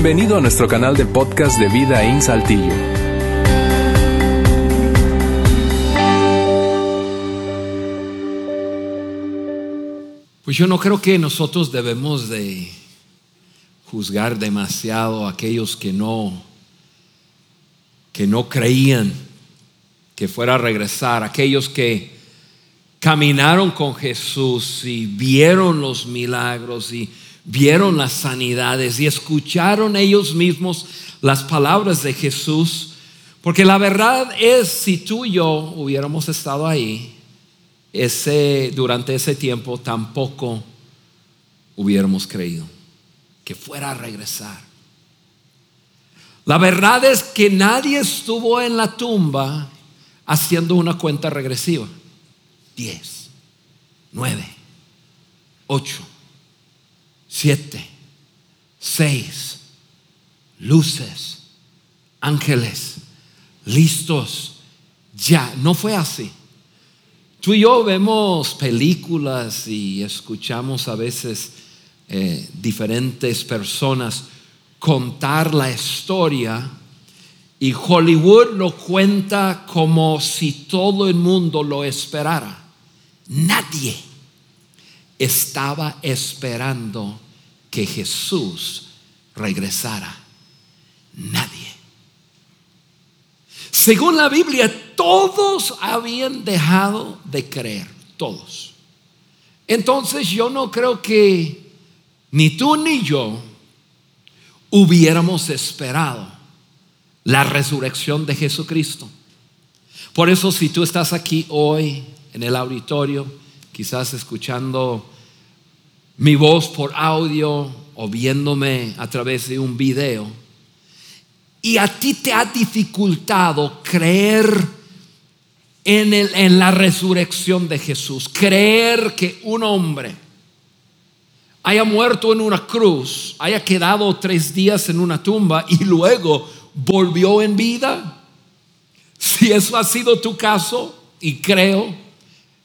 Bienvenido a nuestro canal de podcast de Vida en Saltillo. Pues yo no creo que nosotros debemos de juzgar demasiado a aquellos que no que no creían que fuera a regresar, aquellos que caminaron con Jesús y vieron los milagros y vieron las sanidades y escucharon ellos mismos las palabras de Jesús, porque la verdad es si tú y yo hubiéramos estado ahí ese durante ese tiempo tampoco hubiéramos creído que fuera a regresar. La verdad es que nadie estuvo en la tumba haciendo una cuenta regresiva. Diez, nueve, ocho, siete, seis, luces, ángeles, listos. Ya, no fue así. Tú y yo vemos películas y escuchamos a veces eh, diferentes personas contar la historia y Hollywood lo cuenta como si todo el mundo lo esperara. Nadie estaba esperando que Jesús regresara. Nadie. Según la Biblia, todos habían dejado de creer, todos. Entonces yo no creo que ni tú ni yo hubiéramos esperado la resurrección de Jesucristo. Por eso si tú estás aquí hoy en el auditorio, quizás escuchando mi voz por audio o viéndome a través de un video, y a ti te ha dificultado creer en, en la resurrección de Jesús, creer que un hombre haya muerto en una cruz, haya quedado tres días en una tumba y luego volvió en vida. Si eso ha sido tu caso, y creo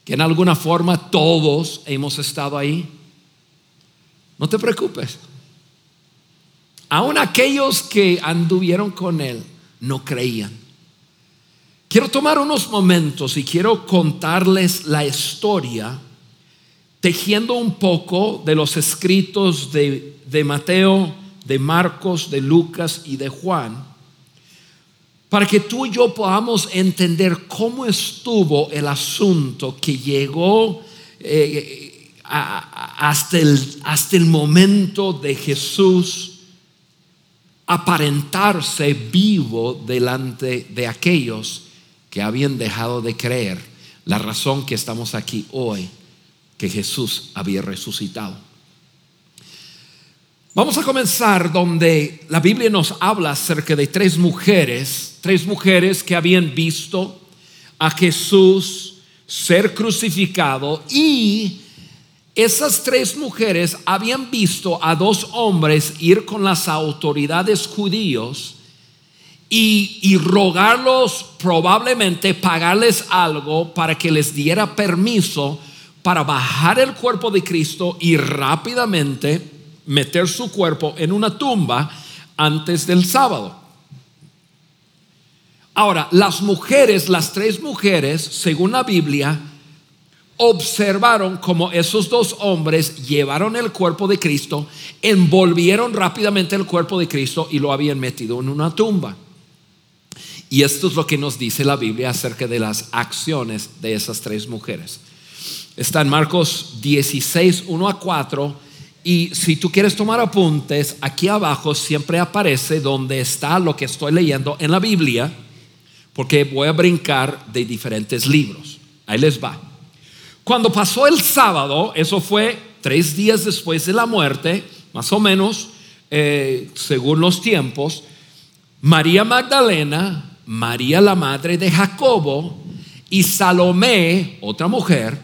que en alguna forma todos hemos estado ahí, no te preocupes. Aún aquellos que anduvieron con Él no creían. Quiero tomar unos momentos y quiero contarles la historia, tejiendo un poco de los escritos de, de Mateo, de Marcos, de Lucas y de Juan, para que tú y yo podamos entender cómo estuvo el asunto que llegó eh, hasta, el, hasta el momento de Jesús aparentarse vivo delante de aquellos que habían dejado de creer la razón que estamos aquí hoy, que Jesús había resucitado. Vamos a comenzar donde la Biblia nos habla acerca de tres mujeres, tres mujeres que habían visto a Jesús ser crucificado y esas tres mujeres habían visto a dos hombres ir con las autoridades judíos y, rogarlos probablemente pagarles algo para que les diera permiso para bajar el cuerpo de Cristo y rápidamente meter su cuerpo en una tumba antes del sábado. Ahora, las mujeres, las tres mujeres, según la Biblia, observaron como esos dos hombres llevaron el cuerpo de Cristo, envolvieron rápidamente el cuerpo de Cristo y lo habían metido en una tumba. Y esto es lo que nos dice la Biblia acerca de las acciones de esas tres mujeres. Está en Marcos 16, 1 a 4. Y si tú quieres tomar apuntes, aquí abajo siempre aparece donde está lo que estoy leyendo en la Biblia, porque voy a brincar de diferentes libros. Ahí les va. Cuando pasó el sábado, eso fue tres días después de la muerte, más o menos, eh, según los tiempos, María Magdalena, María la madre de Jacobo y Salomé, otra mujer,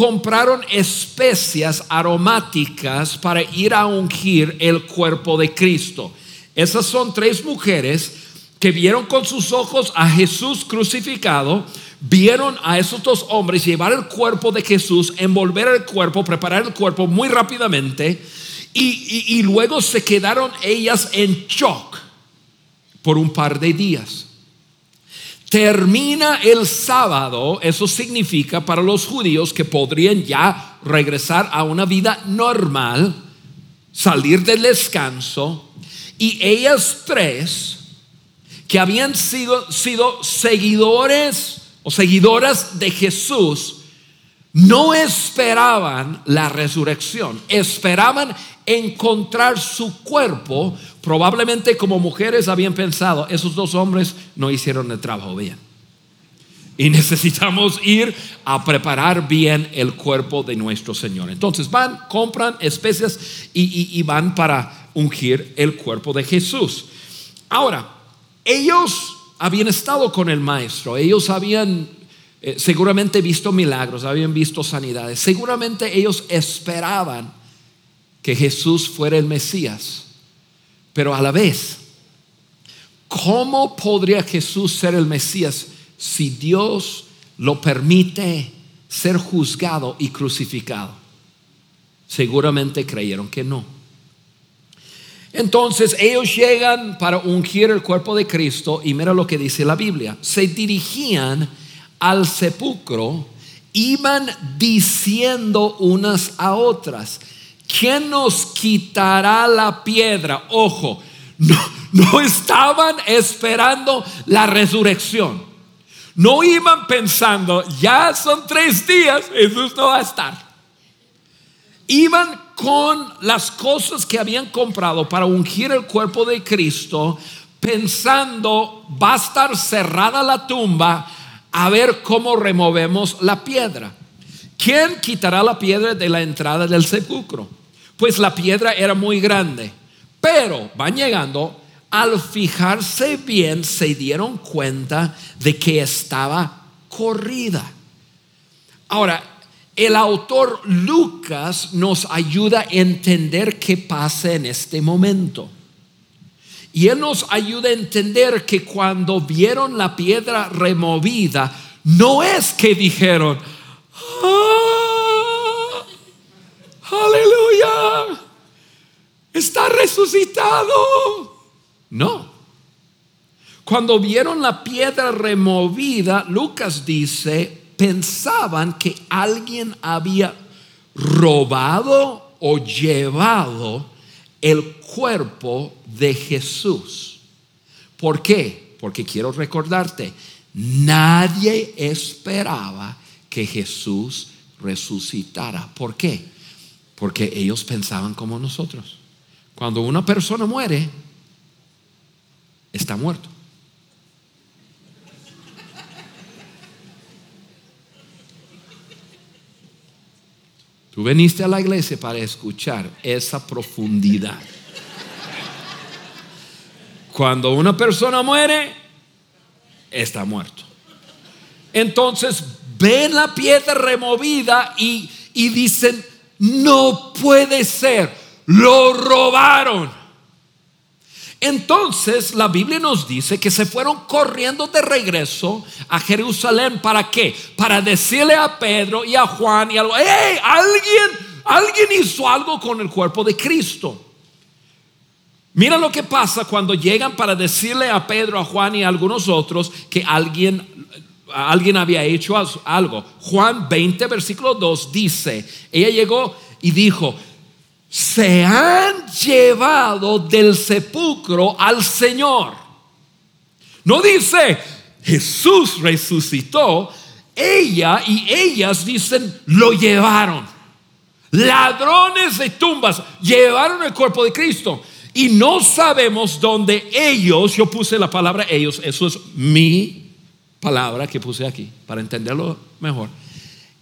compraron especias aromáticas para ir a ungir el cuerpo de Cristo. Esas son tres mujeres que vieron con sus ojos a Jesús crucificado, vieron a esos dos hombres llevar el cuerpo de Jesús, envolver el cuerpo, preparar el cuerpo muy rápidamente Y, luego se quedaron ellas en shock por un par de días. Termina el sábado, eso significa para los judíos que podrían ya regresar a una vida normal, salir del descanso, y ellas tres, que habían sido, sido seguidores o seguidoras de Jesús, no esperaban la resurrección, esperaban encontrar su cuerpo. Probablemente como mujeres habían pensado, esos dos hombres no hicieron el trabajo bien. Y necesitamos ir a preparar bien el cuerpo de nuestro Señor. Entonces van, compran especias y, van para ungir el cuerpo de Jesús. Ahora, ellos habían estado con el maestro, ellos habían eh, seguramente visto milagros, habían visto sanidades, seguramente ellos esperaban que Jesús fuera el Mesías, pero a la vez, ¿cómo podría Jesús ser el Mesías si Dios lo permite ser juzgado y crucificado? Seguramente creyeron que no. Entonces ellos llegan para ungir el cuerpo de Cristo y mira lo que dice la Biblia. Se dirigían al sepulcro, iban diciendo unas a otras, ¿quién nos quitará la piedra? Ojo, no, no estaban esperando la resurrección. No iban pensando, ya son tres días, Jesús no va a estar iban con las cosas que habían comprado para ungir el cuerpo de Cristo, pensando, va a estar cerrada la tumba, a ver cómo removemos la piedra. ¿Quién quitará la piedra de la entrada del sepulcro? Pues la piedra era muy grande, pero van llegando, al fijarse bien se dieron cuenta de que estaba corrida. Ahora, el autor Lucas nos ayuda a entender qué pasa en este momento. Y él nos ayuda a entender que cuando vieron la piedra removida, no es que dijeron, "Ah, aleluya, está resucitado. No. Cuando vieron la piedra removida, Lucas dice, pensaban que alguien había robado o llevado el cuerpo de Jesús. ¿Por qué? Porque quiero recordarte, nadie esperaba que Jesús resucitara. ¿Por qué? Porque ellos pensaban como nosotros. Cuando una persona muere, está muerto. Tú veniste a la iglesia para escuchar esa profundidad. Cuando una persona muere, está muerto. Entonces ven la piedra removida y, y dicen, no puede ser, lo robaron. Entonces la Biblia nos dice que se fueron corriendo de regreso a Jerusalén. ¿Para qué? Para decirle a Pedro y a Juan y a alguien, alguien hizo algo con el cuerpo de Cristo. Mira lo que pasa cuando llegan para decirle a Pedro, a Juan y a algunos otros que alguien, alguien había hecho algo. Juan 20, versículo 2 dice, ella llegó y dijo, se han llevado del sepulcro al Señor. No dice Jesús resucitó, ella y ellas dicen lo llevaron. Ladrones de tumbas llevaron el cuerpo de Cristo y no sabemos dónde ellos, yo puse la palabra ellos, eso es mi palabra que puse aquí para entenderlo mejor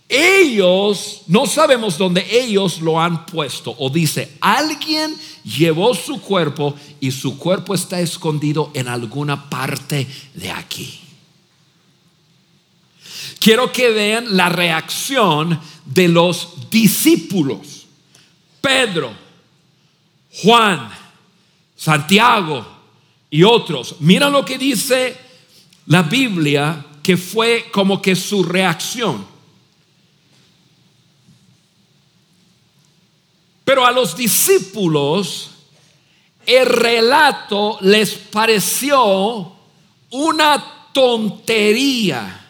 ellos, no sabemos dónde ellos lo han puesto. O dice, alguien llevó su cuerpo y su cuerpo está escondido en alguna parte de aquí. Quiero que vean la reacción de los discípulos. Pedro, Juan, Santiago y otros. Mira lo que dice la Biblia que fue como que su reacción. Pero a los discípulos el relato les pareció una tontería,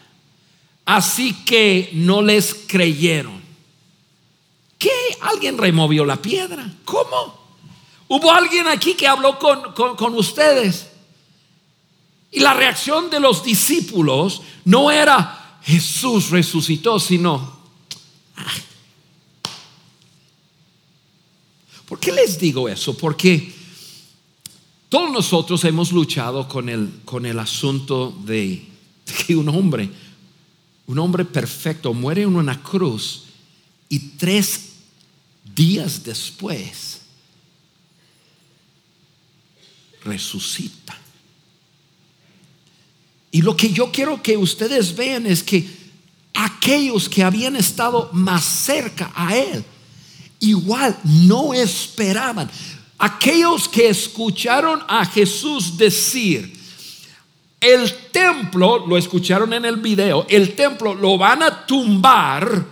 así que no les creyeron. ¿Qué? ¿Alguien removió la piedra? ¿Cómo? ¿Hubo alguien aquí que habló con, con ustedes? Y la reacción de los discípulos no era Jesús resucitó, sino... ¿Por qué les digo eso? Porque todos nosotros hemos luchado con el, con el asunto de, que un hombre, un hombre perfecto, muere en una cruz y tres días después resucita. Y lo que yo quiero que ustedes vean es que aquellos que habían estado más cerca a Él, igual no esperaban. Aquellos que escucharon a Jesús decir, el templo, lo escucharon en el video, el templo lo van a tumbar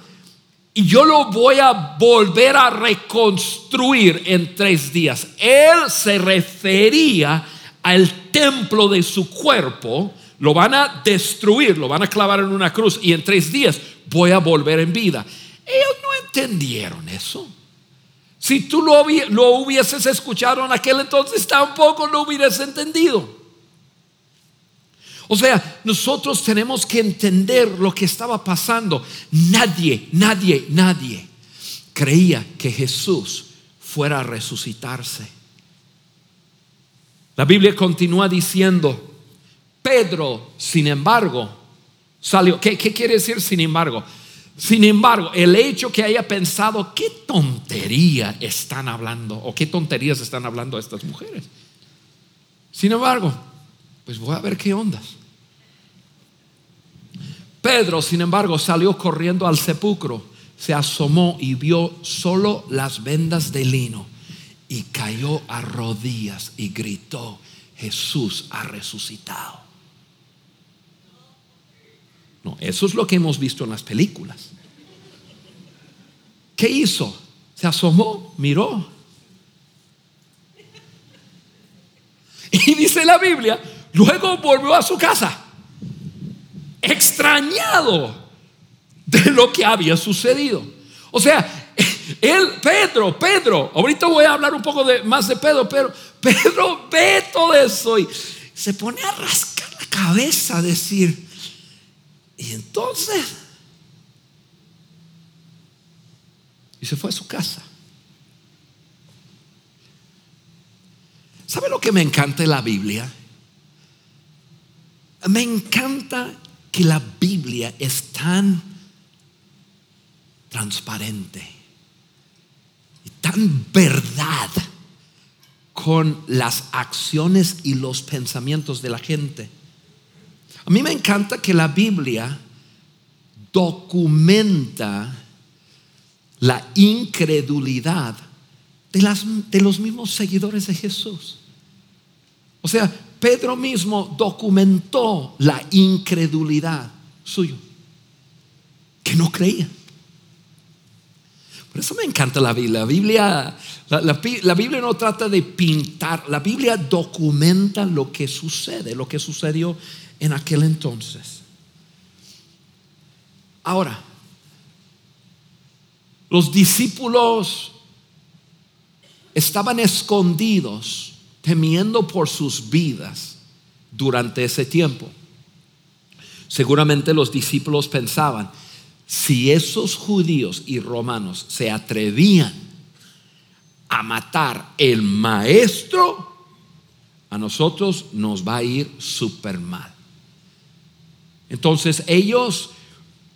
y yo lo voy a volver a reconstruir en tres días. Él se refería al templo de su cuerpo lo van a destruir, lo van a clavar en una cruz y en tres días voy a volver en vida. Ellos no entendieron eso. Si tú lo, hubieses escuchado en aquel entonces, tampoco lo hubieras entendido. O sea, nosotros tenemos que entender lo que estaba pasando. Nadie, nadie, nadie creía que Jesús fuera a resucitarse. La Biblia continúa diciendo, Pedro, sin embargo, salió. ¿Qué, quiere decir sin embargo? Sin embargo, el hecho que haya pensado, ¿qué tontería están hablando? ¿O qué tonterías están hablando estas mujeres? Sin embargo, pues voy a ver qué ondas. Pedro, sin embargo, salió corriendo al sepulcro, se asomó y vio solo las vendas de lino y cayó a rodillas y gritó, Jesús ha resucitado eso es lo que hemos visto en las películas. ¿Qué hizo? Se asomó, miró. Y dice la Biblia, luego volvió a su casa, extrañado de lo que había sucedido. O sea, él, Pedro, Pedro, ahorita voy a hablar un poco más de Pedro, pero Pedro ve todo eso y se pone a rascar la cabeza, a decir, y entonces, y se fue a su casa. ¿Sabe lo que me encanta de la Biblia? Me encanta que la Biblia es tan transparente y tan verdad con las acciones y los pensamientos de la gente. A mí me encanta que la Biblia documenta la incredulidad de, los mismos seguidores de Jesús. O sea, Pedro mismo documentó la incredulidad suyo, que no creía. Por eso me encanta la Biblia. La Biblia, la, Biblia no trata de pintar, la Biblia documenta lo que sucede, lo que sucedió en aquel entonces. Ahora, los discípulos estaban escondidos, temiendo por sus vidas durante ese tiempo. Seguramente los discípulos pensaban, si esos judíos y romanos se atrevían a matar el maestro, a nosotros nos va a ir súper mal. Entonces ellos,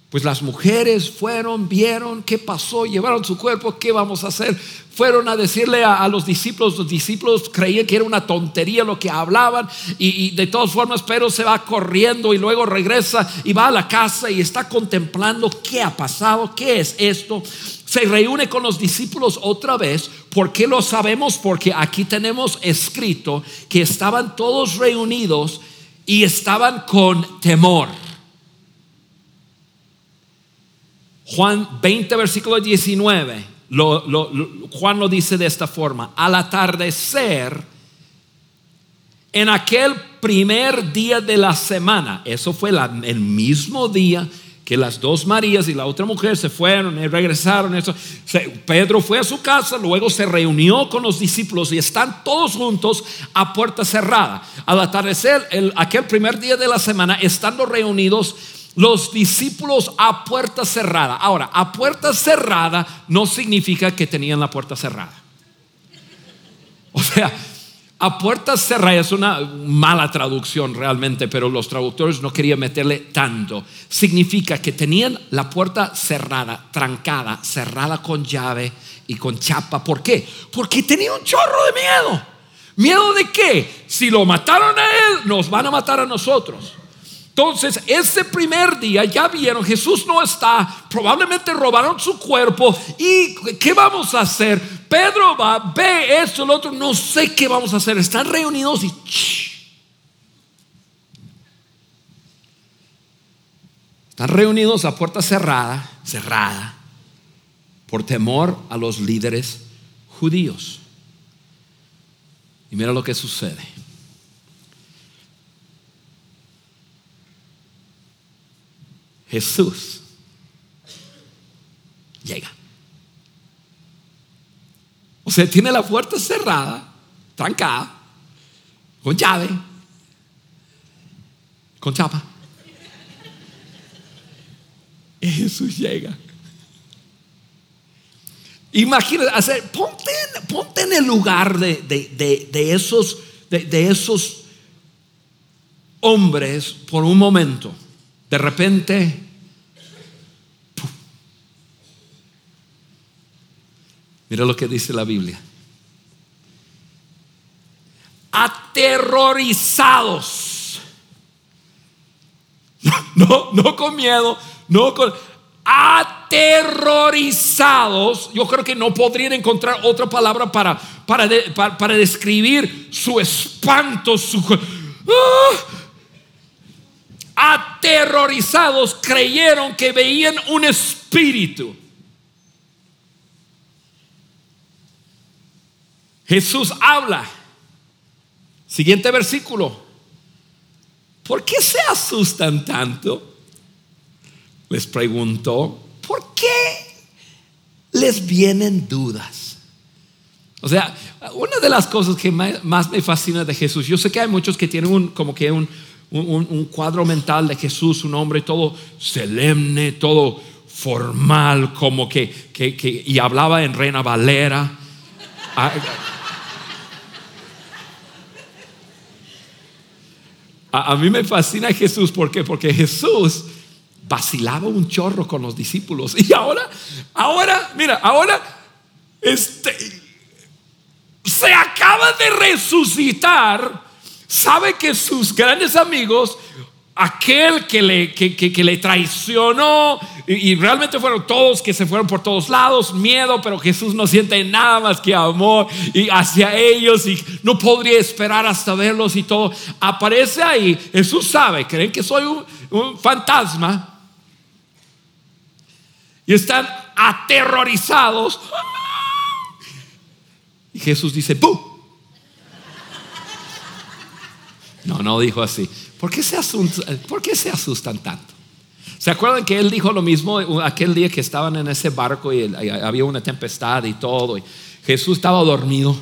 pues las mujeres fueron, vieron qué pasó, llevaron su cuerpo, ¿qué vamos a hacer? Fueron a decirle a, los discípulos, los discípulos creían que era una tontería lo que hablaban y, de todas formas pero se va corriendo y luego regresa y va a la casa y está contemplando qué ha pasado, qué es esto. Se reúne con los discípulos otra vez. ¿Por qué lo sabemos? Porque aquí tenemos escrito que estaban todos reunidos y estaban con temor. Juan 20, versículo 19 lo- lo- lo- Juan lo dice de esta forma, al atardecer, en aquel primer día de la semana, eso fue el mismo día que las dos Marías y la otra mujer se fueron y regresaron. Eso. Se- Pedro fue a su casa, luego se reunió con los discípulos y están todos juntos a puerta cerrada. Al atardecer, el- aquel primer día de la semana, estando reunidos los discípulos a puerta cerrada. Ahora, a puerta cerrada no significa que tenían la puerta cerrada. O sea, a puerta cerrada es una mala traducción realmente, pero los traductores no querían meterle tanto. Significa que tenían la puerta cerrada, trancada, cerrada con llave y con chapa. ¿Por qué? Porque tenía un chorro de miedo. ¿Miedo de qué? Si lo mataron a él, nos van a matar a nosotros. Entonces, ese primer día ya vieron, Jesús no está, probablemente robaron su cuerpo y ¿qué vamos a hacer? Pedro va, ve esto, lo otro, no sé qué vamos a hacer. Están reunidos y... Están reunidos a puerta cerrada, cerrada, por temor a los líderes judíos. Y mira lo que sucede. Jesús llega. O sea, tiene la puerta cerrada, trancada, con llave, con chapa. Y Jesús llega. Imagínate, hacer, ponte, ponte en el lugar de, de- de- de esos, de esos hombres por un momento. De repente, mira lo que dice la Biblia. Aterrorizados. No, no con miedo, no con aterrorizados. Yo creo que no podrían encontrar otra palabra para, para- para describir su espanto, su ¡Ah! Aterrorizados creyeron que veían un espíritu. Jesús habla. Siguiente versículo. ¿Por qué se asustan tanto? Les preguntó. ¿Por qué les vienen dudas? O sea, una de las cosas que más me fascina de Jesús, yo sé que hay muchos que tienen un, como que un, un- cuadro mental de Jesús, un hombre todo solemne, todo formal, como que, que- que- y hablaba en Reina Valera. Ah, A, a mí me fascina Jesús, ¿por qué? Porque Jesús vacilaba un chorro con los discípulos. Y ahora, ahora, mira, ahora, este, se acaba de resucitar, sabe que sus grandes amigos, aquel que le, que, que- que le traicionó, y, realmente fueron todos que se fueron por todos lados, miedo, pero Jesús no siente nada más que amor y hacia ellos y no podría esperar hasta verlos y todo. Aparece ahí, Jesús sabe, creen que soy un, un fantasma y están aterrorizados. Y Jesús dice, ¡Bú! No, no dijo así. ¿Por qué, se asustan, ¿Por qué tanto? ¿Se acuerdan que él dijo lo mismo aquel día que estaban en ese barco y había una tempestad y todo? Y Jesús estaba dormido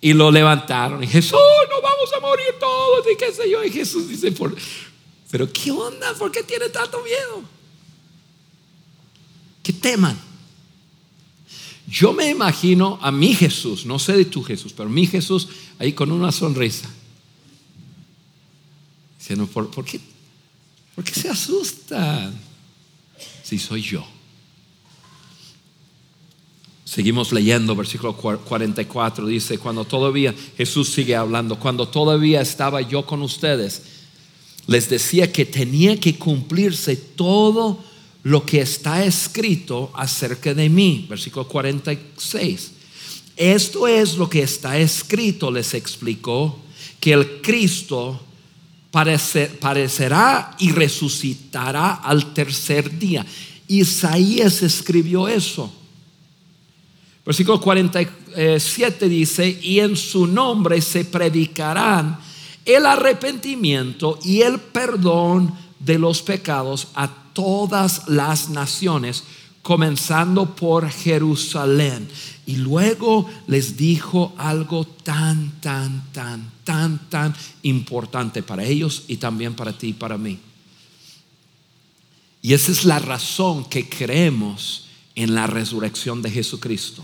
y lo levantaron y Jesús, no vamos a morir todos y qué sé yo. Y Jesús dice, "Por- pero ¿qué onda? ¿Por qué tiene tanto miedo? Que teman. Yo me imagino a mi Jesús, no sé de tu Jesús, pero mi Jesús ahí con una sonrisa. Diciendo, ¿por, qué, ¿por qué se asustan? Si soy yo. Seguimos leyendo, versículo cua- 44, dice, cuando todavía, Jesús sigue hablando, cuando todavía estaba yo con ustedes, les decía que tenía que cumplirse todo lo que está escrito acerca de mí. Versículo 46. Esto es lo que está escrito, les explicó, que el Cristo parecer- parecerá y resucitará al tercer día. Isaías escribió eso. Versículo 47 dice, y en su nombre se predicarán el arrepentimiento y el perdón de los pecados a todas las naciones, comenzando por Jerusalén. Y luego les dijo algo tan, tan, tan, tan, tan importante para ellos y también para ti y para mí. Y esa es la razón que creemos en la resurrección de Jesucristo.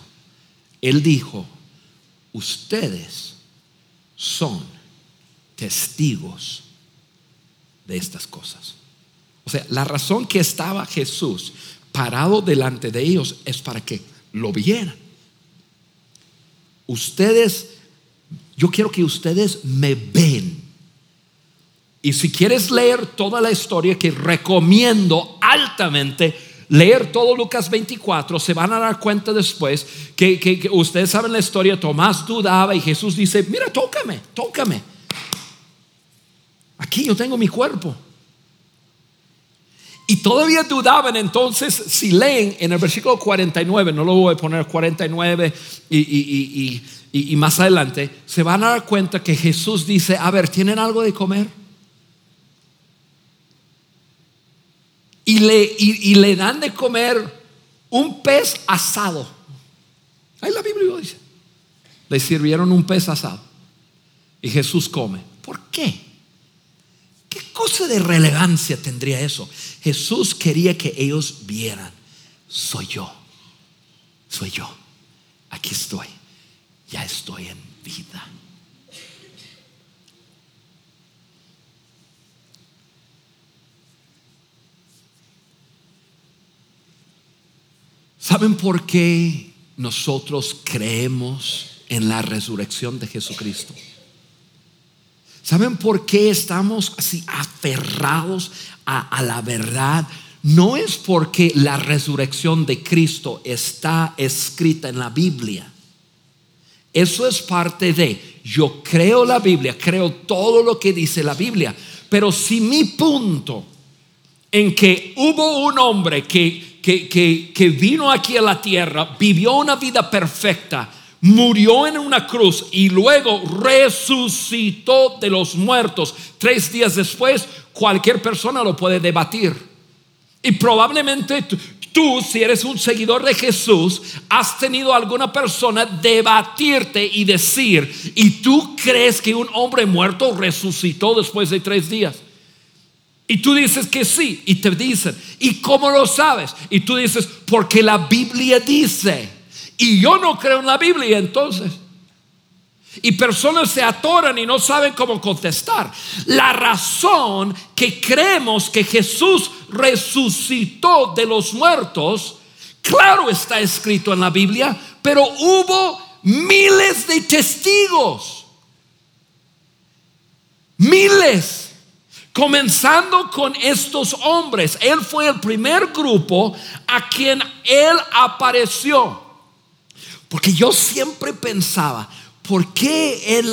Él dijo, ustedes son testigos de estas cosas. O sea, la razón que estaba Jesús parado delante de ellos es para que lo vieran. Ustedes, yo quiero que ustedes me ven. Y si quieres leer toda la historia, que recomiendo altamente leer todo Lucas 24, se van a dar cuenta después que, que ustedes saben la historia, Tomás dudaba y Jesús dice, mira, tócame, tócame. Aquí yo tengo mi cuerpo. Y todavía dudaban entonces, si leen en el versículo 49, no lo voy a poner 49 y, y, más adelante, se van a dar cuenta que Jesús dice, a ver, ¿tienen algo de comer? Y le, y le dan de comer un pez asado. Ahí la Biblia dice. Le sirvieron un pez asado. Y Jesús come. ¿Por qué? ¿Qué cosa de relevancia tendría eso? Jesús quería que ellos vieran, soy yo, soy yo, aquí estoy, ya estoy en vida. ¿Saben por qué nosotros creemos en la resurrección de Jesucristo? ¿Saben por qué estamos así aferrados a, la verdad? No es porque la resurrección de Cristo está escrita en la Biblia. Eso es parte de, yo creo la Biblia, creo todo lo que dice la Biblia, pero si mi punto en que hubo un hombre que, que, que, vino aquí a la tierra, vivió una vida perfecta, murió en una cruz y luego resucitó de los muertos. Tres días después, cualquier persona lo puede debatir. Y probablemente tú, si eres un seguidor de Jesús, has tenido alguna persona debatirte y decir, ¿y tú crees que un hombre muerto resucitó después de tres días? Y tú dices que sí, y te dicen, ¿y cómo lo sabes? Y tú dices, porque la Biblia dice. Y yo no creo en la Biblia entonces. Y personas se atoran y no saben cómo contestar. La razón que creemos que Jesús resucitó de los muertos, claro está escrito en la Biblia, pero hubo miles de testigos. Miles. Comenzando con estos hombres. Él fue el primer grupo a quien él apareció. Porque yo siempre pensaba, ¿por qué él,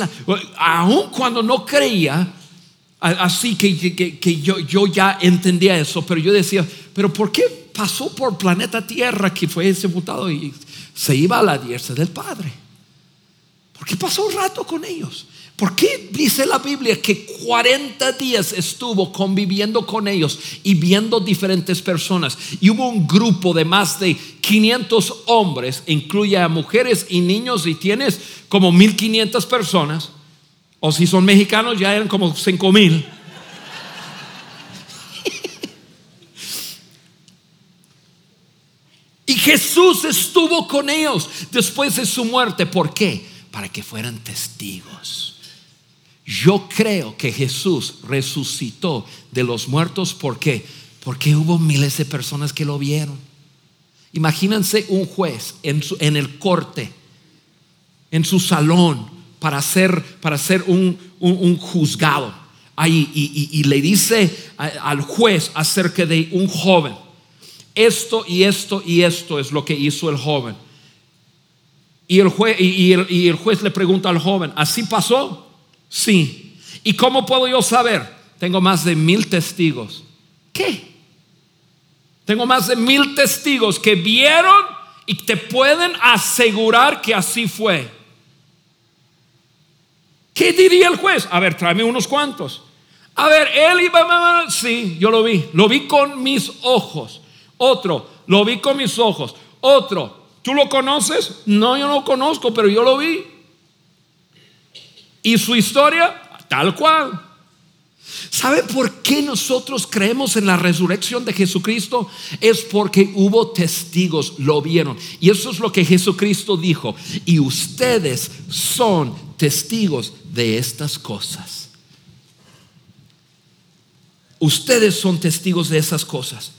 aun cuando no creía, así que, que, yo, yo ya entendía eso, pero yo decía, pero ¿por qué pasó por planeta Tierra que fue sepultado y se iba a la diestra del Padre? ¿Por qué pasó un rato con ellos? ¿Por qué dice la Biblia que 40 días estuvo conviviendo con ellos y viendo diferentes personas? Y hubo un grupo de más de 500 hombres, incluye a mujeres y niños, y tienes como 1500 personas, o si son mexicanos ya eran como 5000. y Jesús estuvo con ellos después de su muerte. ¿Por qué? Para que fueran testigos. Yo creo que Jesús resucitó de los muertos. ¿Por qué? Porque hubo miles de personas que lo vieron. Imagínense un juez en, el corte, en su salón, para hacer, para hacer un, juzgado. Ahí, y, le dice al juez acerca de un joven, esto y esto y esto es lo que hizo el joven. Y el, juez, y el juez le pregunta al joven, ¿así pasó? Sí. ¿Y cómo puedo yo saber? Tengo más de mil testigos. ¿Qué? Tengo más de mil testigos que vieron y te pueden asegurar que así fue. ¿Qué diría el juez? A ver, tráeme unos cuantos. A ver, él iba, sí, yo lo vi, lo vi con mis ojos. Otro, lo vi con mis ojos. Otro, ¿tú lo conoces? No, yo no lo conozco, pero yo lo vi. Y su historia, tal cual. ¿Sabe por qué nosotros creemos en la resurrección de Jesucristo? Es porque hubo testigos, lo vieron. Y eso es lo que Jesucristo dijo. Y ustedes son testigos de estas cosas. Ustedes son testigos de esas cosas.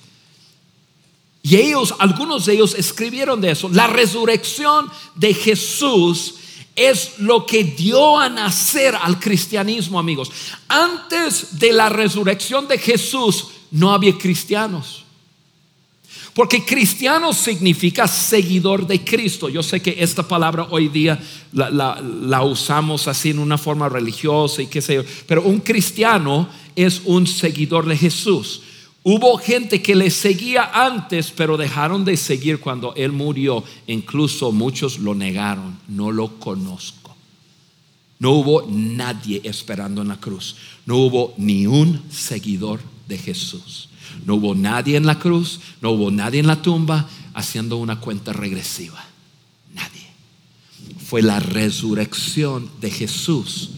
Y ellos, algunos de ellos escribieron de eso. La resurrección de Jesús es lo que dio a nacer al cristianismo, amigos. Antes de la resurrección de Jesús no había cristianos. Porque cristiano significa seguidor de Cristo. Yo sé que esta palabra hoy día la, usamos así en una forma religiosa y qué sé yo. Pero un cristiano es un seguidor de Jesús. Hubo gente que le seguía antes, pero dejaron de seguir cuando Él murió. Incluso muchos lo negaron. No lo conozco. No hubo nadie esperando en la cruz. No hubo ni un seguidor de Jesús. No hubo nadie en la cruz. No hubo nadie en la tumba haciendo una cuenta regresiva. Nadie. Fue la resurrección de Jesús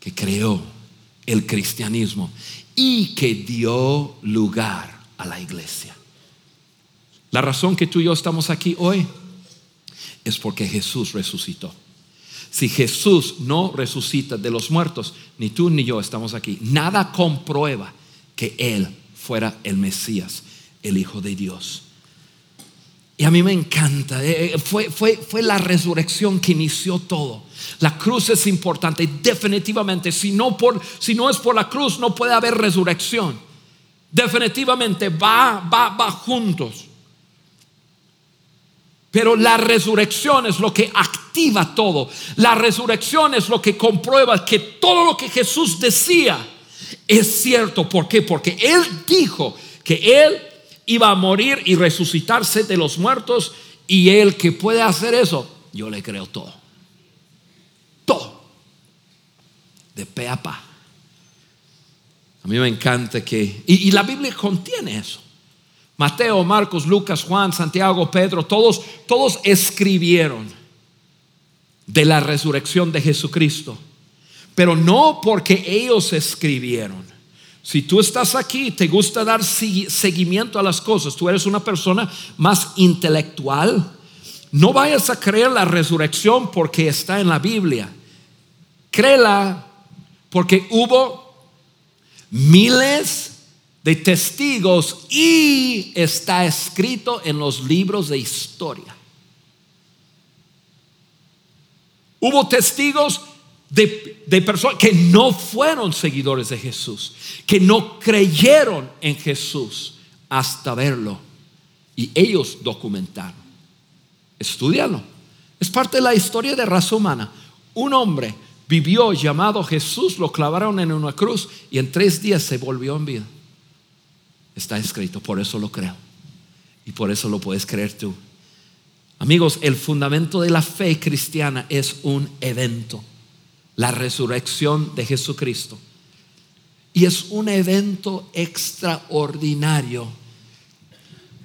que creó el cristianismo y que dio lugar a la iglesia. La razón que tú y yo estamos aquí hoy es porque Jesús resucitó. Si Jesús no resucita de los muertos, ni tú ni yo estamos aquí. Nada comprueba que Él fuera el Mesías, el Hijo de Dios. Y a mí me encanta. Eh, eh, fue, fue, fue la resurrección que inició todo. La cruz es importante, definitivamente. Si no, por, si no es por la cruz, no puede haber resurrección. Definitivamente va, va, va juntos. Pero la resurrección es lo que activa todo. La resurrección es lo que comprueba que todo lo que Jesús decía es cierto. ¿Por qué? Porque Él dijo que Él iba a morir y resucitarse de los muertos y Él que puede hacer eso, yo le creo todo. Todo. De pe a pa. A mí me encanta que... Y, la Biblia contiene eso. Mateo, Marcos, Lucas, Juan, Santiago, Pedro, todos, todos escribieron de la resurrección de Jesucristo. Pero no porque ellos escribieron si tú estás aquí y te gusta dar seguimiento a las cosas, tú eres una persona más intelectual, no vayas a creer la resurrección porque está en la Biblia. Créela porque hubo miles de testigos y está escrito en los libros de historia. Hubo testigos de, personas que no fueron seguidores de Jesús, que no creyeron en Jesús hasta verlo. Y ellos documentaron. Estudialo. Es parte de la historia de raza humana. Un hombre vivió llamado Jesús, lo clavaron en una cruz y en tres días se volvió en vida. Está escrito, por eso lo creo. Y por eso lo puedes creer tú. Amigos, el fundamento de la fe cristiana es un evento la resurrección de Jesucristo. Y es un evento extraordinario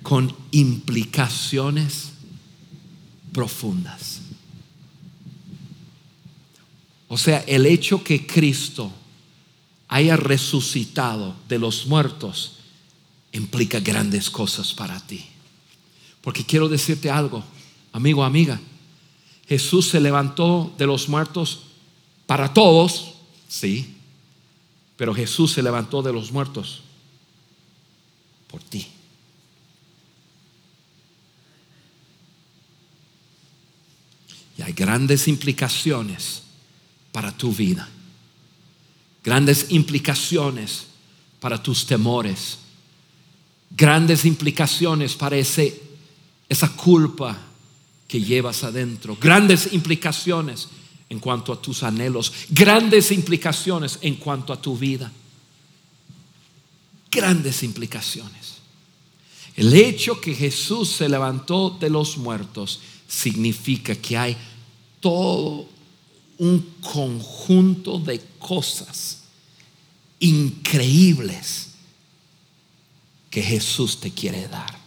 con implicaciones profundas. O sea, el hecho que Cristo haya resucitado de los muertos implica grandes cosas para ti. Porque quiero decirte algo, amigo, amiga. Jesús se levantó de los muertos para todos, sí, pero Jesús se levantó de los muertos por ti. Y hay grandes implicaciones para tu vida, grandes implicaciones para tus temores, grandes implicaciones para ese, esa culpa que llevas adentro, grandes implicaciones en cuanto a tus anhelos, grandes implicaciones en cuanto a tu vida. Grandes implicaciones. El hecho que Jesús se levantó de los muertos significa que hay todo un conjunto de cosas increíbles que Jesús te quiere dar.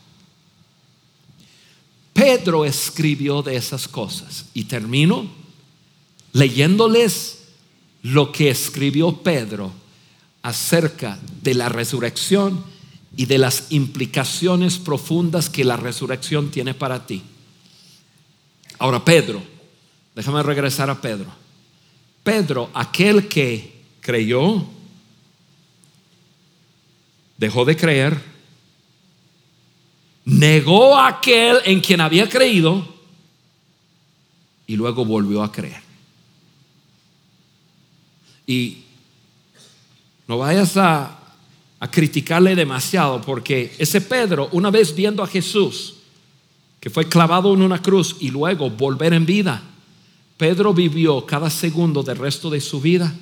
Pedro escribió de esas cosas y termino leyéndoles lo que escribió Pedro acerca de la resurrección y de las implicaciones profundas que la resurrección tiene para ti. Ahora, Pedro, déjame regresar a Pedro. Pedro, aquel que creyó, dejó de creer, negó a aquel en quien había creído y luego volvió a creer. Y no vayas a, criticarle demasiado porque ese Pedro, una vez viendo a Jesús, que fue clavado en una cruz y luego volver en vida, Pedro vivió cada segundo del resto de su vida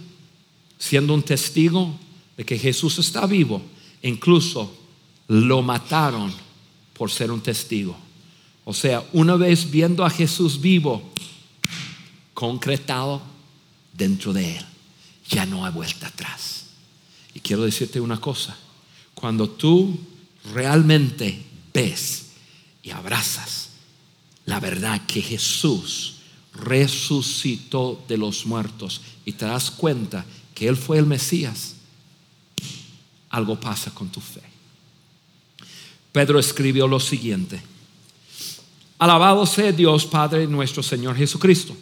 siendo un testigo de que Jesús está vivo. Incluso lo mataron por ser un testigo. O sea, una vez viendo a Jesús vivo, concretado dentro de él, ya no hay vuelta atrás. Y quiero decirte una cosa, cuando tú realmente ves y abrazas la verdad que Jesús resucitó de los muertos y te das cuenta que Él fue el Mesías, algo pasa con tu fe. Pedro escribió lo siguiente, alabado sea Dios Padre nuestro Señor Jesucristo,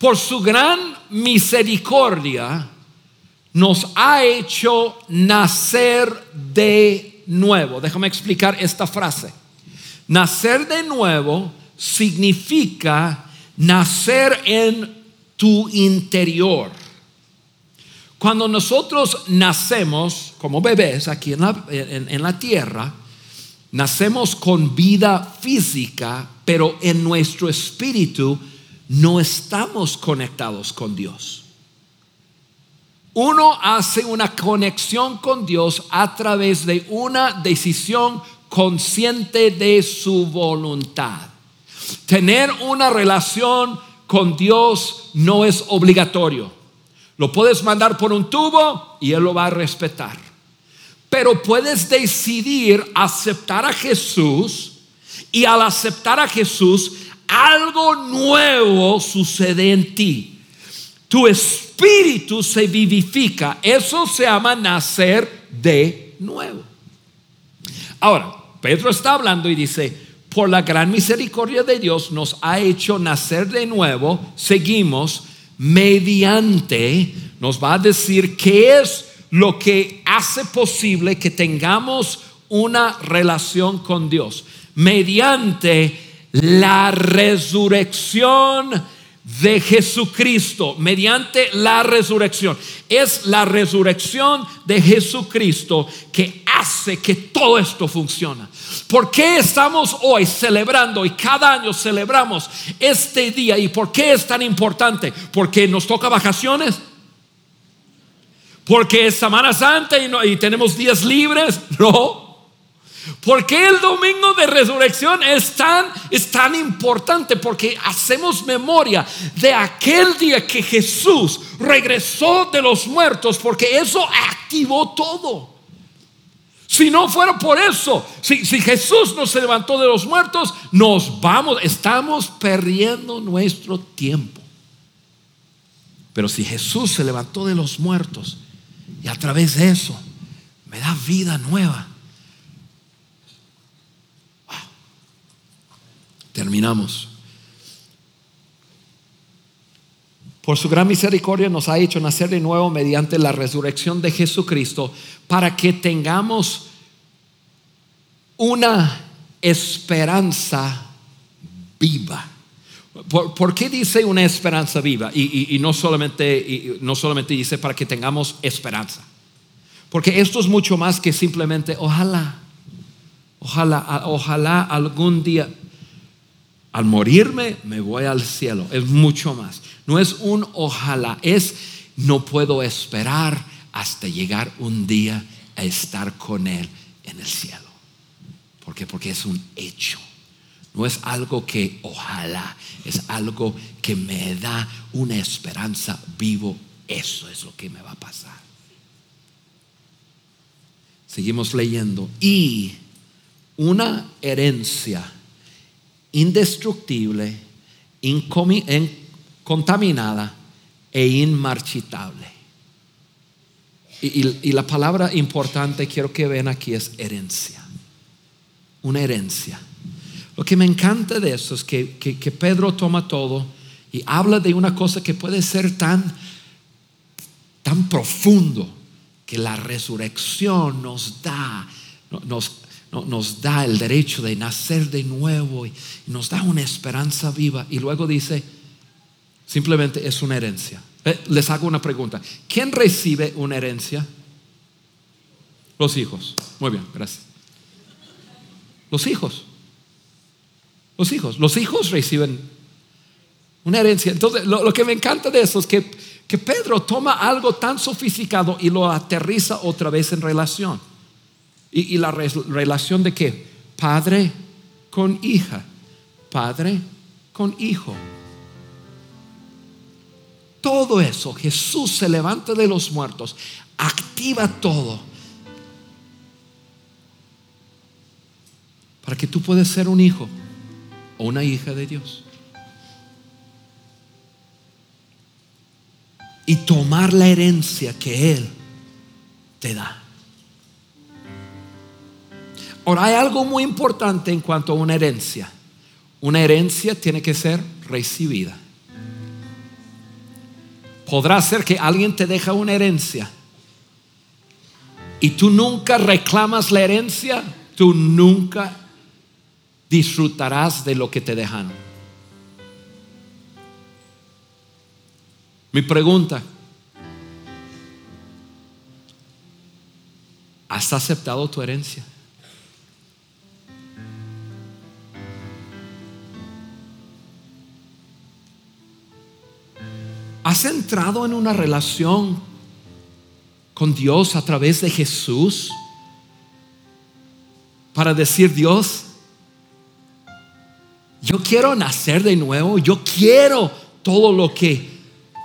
por su gran misericordia, nos ha hecho nacer de nuevo. Déjame explicar esta frase. Nacer de nuevo significa nacer en tu interior. Cuando nosotros nacemos como bebés aquí en la, en la tierra, nacemos con vida física, pero en nuestro espíritu no estamos conectados con Dios. Uno hace una conexión con Dios a través de una decisión consciente de su voluntad. Tener una relación con Dios no es obligatorio. Lo puedes mandar por un tubo y Él lo va a respetar. Pero puedes decidir aceptar a Jesús y al aceptar a Jesús, algo nuevo sucede en ti tu espíritu se vivifica. Eso se llama nacer de nuevo. Ahora, Pedro está hablando y dice, por la gran misericordia de Dios nos ha hecho nacer de nuevo, seguimos mediante, nos va a decir qué es lo que hace posible que tengamos una relación con Dios, mediante la resurrección de Jesucristo mediante la resurrección. Es la resurrección de Jesucristo que hace que todo esto funcione. ¿Por qué estamos hoy celebrando y cada año celebramos este día? ¿Y por qué es tan importante? Porque nos toca vacaciones. Porque es Semana Santa y, y tenemos días libres. No. ¿Por qué el domingo de resurrección es tan, es tan importante? Porque hacemos memoria de aquel día que Jesús regresó de los muertos, porque eso activó todo. Si no fuera por eso, si, si Jesús nos levantó de los muertos, nos vamos, estamos perdiendo nuestro tiempo. Pero si Jesús se levantó de los muertos y a través de eso me da vida nueva, Terminamos. Por su gran misericordia nos ha hecho nacer de nuevo mediante la resurrección de Jesucristo para que tengamos una esperanza viva. ¿Por, qué dice una esperanza viva? Y, no, solamente, no solamente dice para que tengamos esperanza. Porque esto es mucho más que simplemente ojalá, ojalá, ojalá algún día al morirme me voy al cielo. Es mucho más. No es un ojalá, es no puedo esperar hasta llegar un día a estar con Él en el cielo. ¿Por qué? Porque es un hecho. No es algo que ojalá, es algo que me da una esperanza vivo. Eso es lo que me va a pasar. Seguimos leyendo. Y una herencia indestructible, contaminada e inmarchitable. Y, la palabra importante quiero que vean aquí es herencia. Una herencia. Lo que me encanta de eso es que, que Pedro toma todo y habla de una cosa que puede ser tan, tan profundo que la resurrección nos da, nos, nos da el derecho de nacer de nuevo y nos da una esperanza viva. Y luego dice, simplemente es una herencia. Eh, les hago una pregunta. ¿Quién recibe una herencia? Los hijos. Muy bien, gracias. Los hijos. Los hijos. Los hijos reciben una herencia. Entonces, lo, que me encanta de eso es que, que Pedro toma algo tan sofisticado y lo aterriza otra vez en relación. Y, la relación de qué? Padre con hija, padre con hijo. Todo eso, Jesús se levanta de los muertos, activa todo. Para que tú puedas ser un hijo o una hija de Dios. Y tomar la herencia que Él te da. Ahora, hay algo muy importante en cuanto a una herencia. Una herencia tiene que ser recibida. Podrá ser que alguien te deja una herencia y tú nunca reclamas la herencia, tú nunca disfrutarás de lo que te dejan. Mi pregunta, ¿has aceptado tu herencia? ¿Has entrado en una relación con Dios a través de Jesús para decir Dios, yo quiero nacer de nuevo, yo quiero todo lo que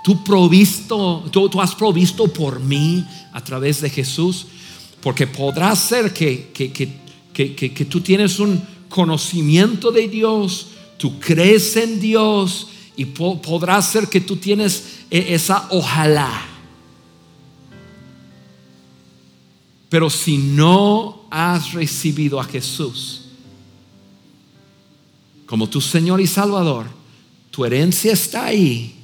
tú provisto, tú, has provisto por mí a través de Jesús, porque podrá ser que, que, que, que tú tienes un conocimiento de Dios, tú crees en Dios, y podrá ser que tú tienes e-, esa ojalá. Pero si no has recibido a Jesús como tu Señor y Salvador, tu herencia está ahí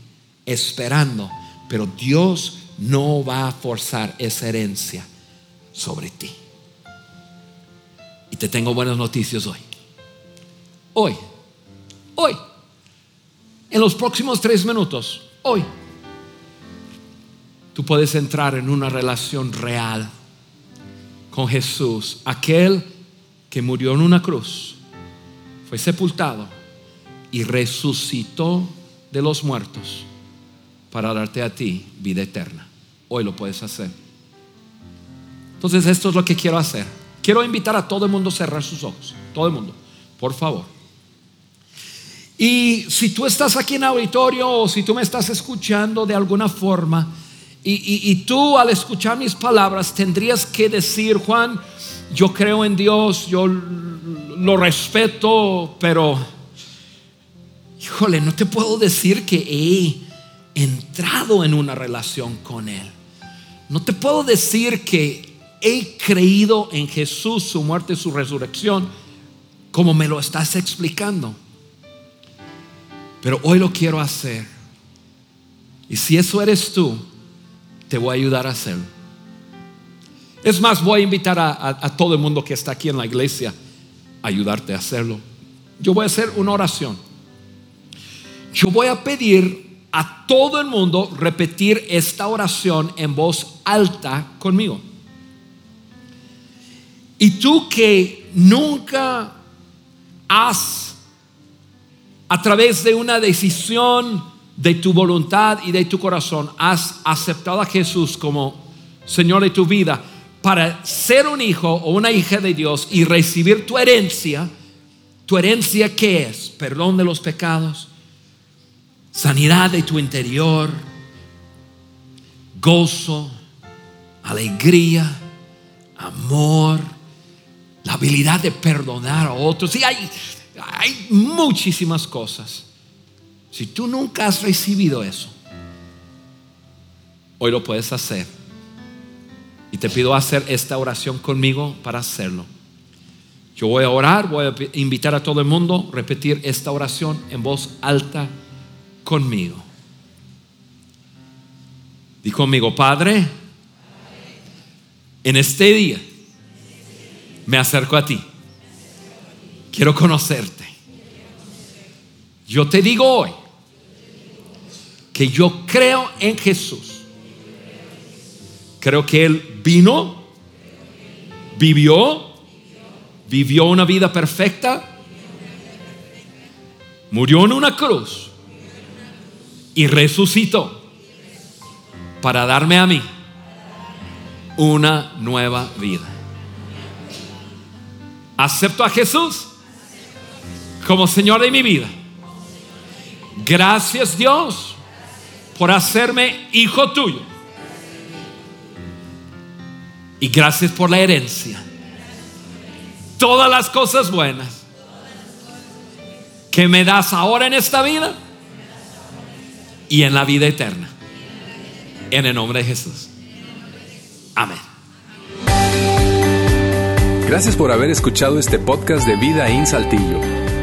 esperando, pero Dios no va a forzar esa herencia sobre ti. Y te tengo buenas noticias hoy. Hoy, hoy en los próximos tres minutos, hoy, tú puedes entrar en una relación real con Jesús, aquel que murió en una cruz, fue sepultado y resucitó de los muertos para darte a ti vida eterna. Hoy lo puedes hacer. Entonces esto es lo que quiero hacer. Quiero invitar a todo el mundo a cerrar sus ojos. Todo el mundo, por favor. Y si tú estás aquí en auditorio o si tú me estás escuchando de alguna forma y, tú al escuchar mis palabras tendrías que decir, Juan, yo creo en Dios, yo lo respeto, pero, híjole, no te puedo decir que he entrado en una relación con Él. No te puedo decir que he creído en Jesús, su muerte su resurrección, como me lo estás explicando. Pero hoy lo quiero hacer. Y si eso eres tú, te voy a ayudar a hacerlo. Es más, voy a invitar a, todo el mundo que está aquí en la iglesia a ayudarte a hacerlo. Yo voy a hacer una oración. Yo voy a pedir a todo el mundo repetir esta oración en voz alta conmigo. Y tú que nunca has a través de una decisión de tu voluntad y de tu corazón, has aceptado a Jesús como Señor de tu vida, para ser un hijo o una hija de Dios y recibir tu herencia, tu herencia qué es? Perdón de los pecados, sanidad de tu interior, gozo, alegría, amor, la habilidad de perdonar a otros. Y hay, hay muchísimas cosas. Si tú nunca has recibido eso, hoy lo puedes hacer. Y te pido hacer esta oración conmigo para hacerlo. Yo voy a orar, voy a invitar a todo el mundo a repetir esta oración en voz alta conmigo. Di conmigo, Padre, en este día me acerco a ti. Quiero conocerte. Yo te digo hoy que yo creo en Jesús. Creo que Él vino, vivió, vivió una vida perfecta, murió en una cruz y resucitó para darme a mí una nueva vida. Acepto a Jesús como Señor de mi vida. Gracias Dios por hacerme hijo tuyo. Y gracias por la herencia. Todas las cosas buenas que me das ahora en esta vida y en la vida eterna. En el nombre de Jesús. Amén. Gracias por haber escuchado este podcast de Vida en Saltillo.